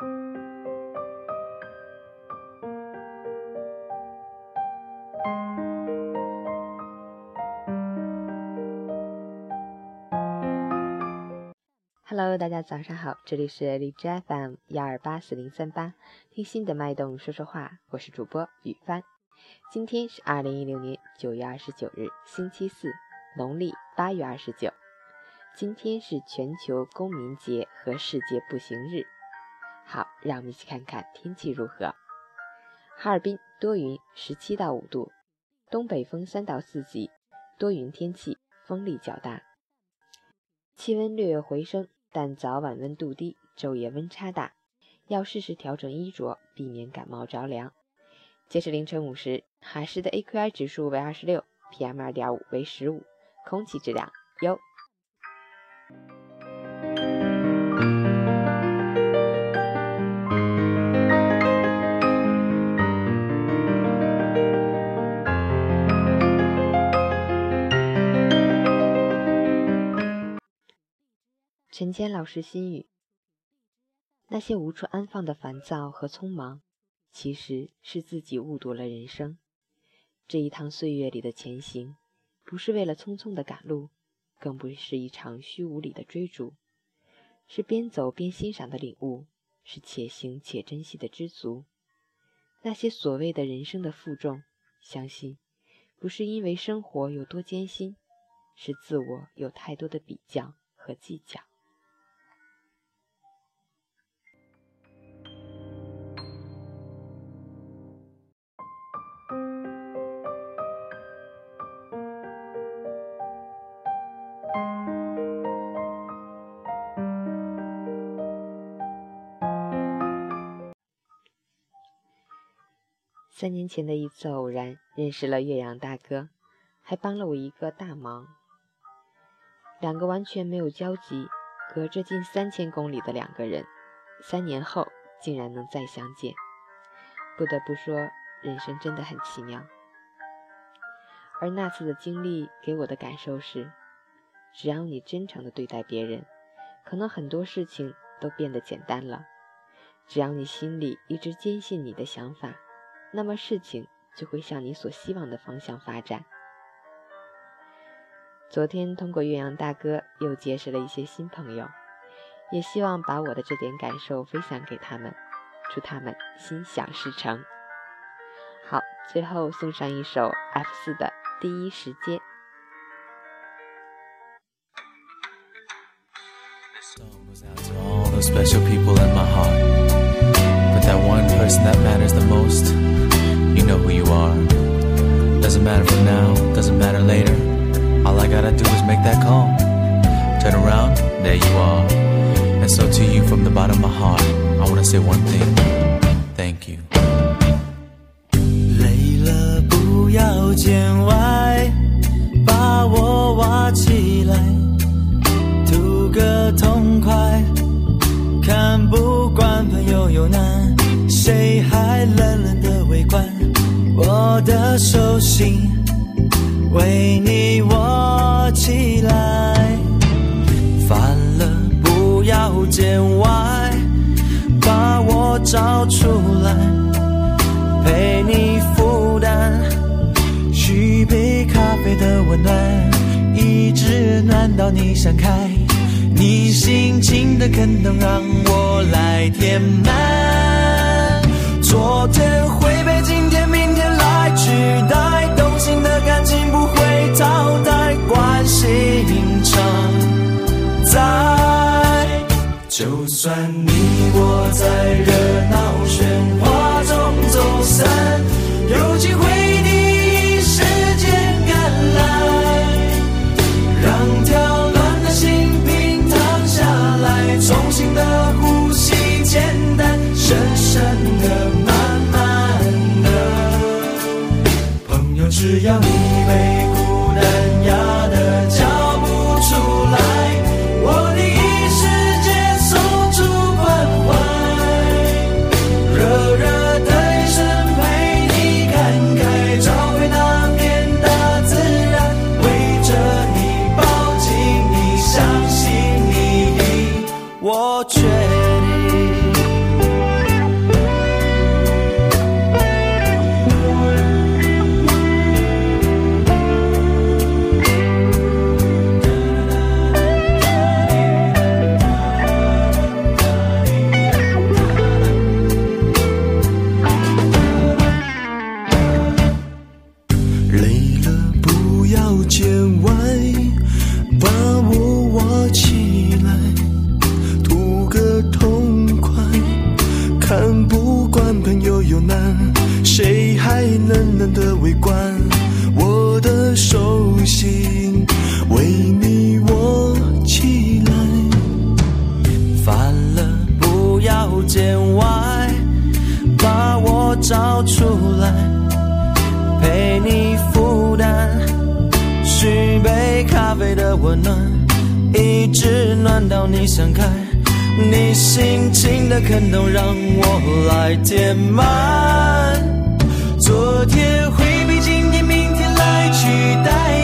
Hello，大家早上好，这里是荔枝 FM 幺二八四零三八，听心的脉动说说话，我是主播雨帆。今天是二零一六年九月二十九日，星期四，农历八月二十九。今天是全球公民节和世界步行日。好，让我们一起看看天气如何。哈尔滨多云，十七到五度，东北风三到四级，多云天气，风力较大，气温略有回升。但早晚温度低，昼夜温差大，要适时调整衣着，避免感冒着凉。截至凌晨五时，哈市的 AQI 指数为二十六，PM 二点五为十五，空气质量优。陈坚老师心语：那些无处安放的烦躁和匆忙，其实是自己误读了人生。这一趟岁月里的前行，不是为了匆匆的赶路，更不是一场虚无里的追逐，是边走边欣赏的领悟，是且行且珍惜的知足。那些所谓的人生的负重，相信不是因为生活有多艰辛，是自我有太多的比较和计较。三年前的一次偶然，认识了岳阳大哥，还帮了我一个大忙。两个完全没有交集、隔着近三千公里的两个人，三年后竟然能再相见，不得不说，人生真的很奇妙。而那次的经历给我的感受是，只要你真诚的对待别人，可能很多事情都变得简单了。只要你心里一直坚信你的想法。那么事情就会向你所希望的方向发展。昨天通过岳阳大哥又结识了一些新朋友，也希望把我的这点感受分享给他们，祝他们心想事成。好，最后送上一首 F 四的《第一时间》。You know who you are. Doesn't matter for now, doesn't matter later. All I gotta do is make that call. Turn around, there you are. And so to you from the bottom of my heart, I wanna say one thing. Thank you. 累了不要见外， 手心为你握起来，烦了不要见外，把我找出来，陪你负担，续杯咖啡的温暖，一直暖到你想开，你心情的坑洞让我来填满，只要你被孤单压得叫不出来，我第一时间送出关怀，热热的一生陪你看开，找回那片大自然，围着你抱紧你，相信你，我确定。温暖，一直暖到你想开。你心情的坑洞让我来填满。昨天会被今天、明天来取代，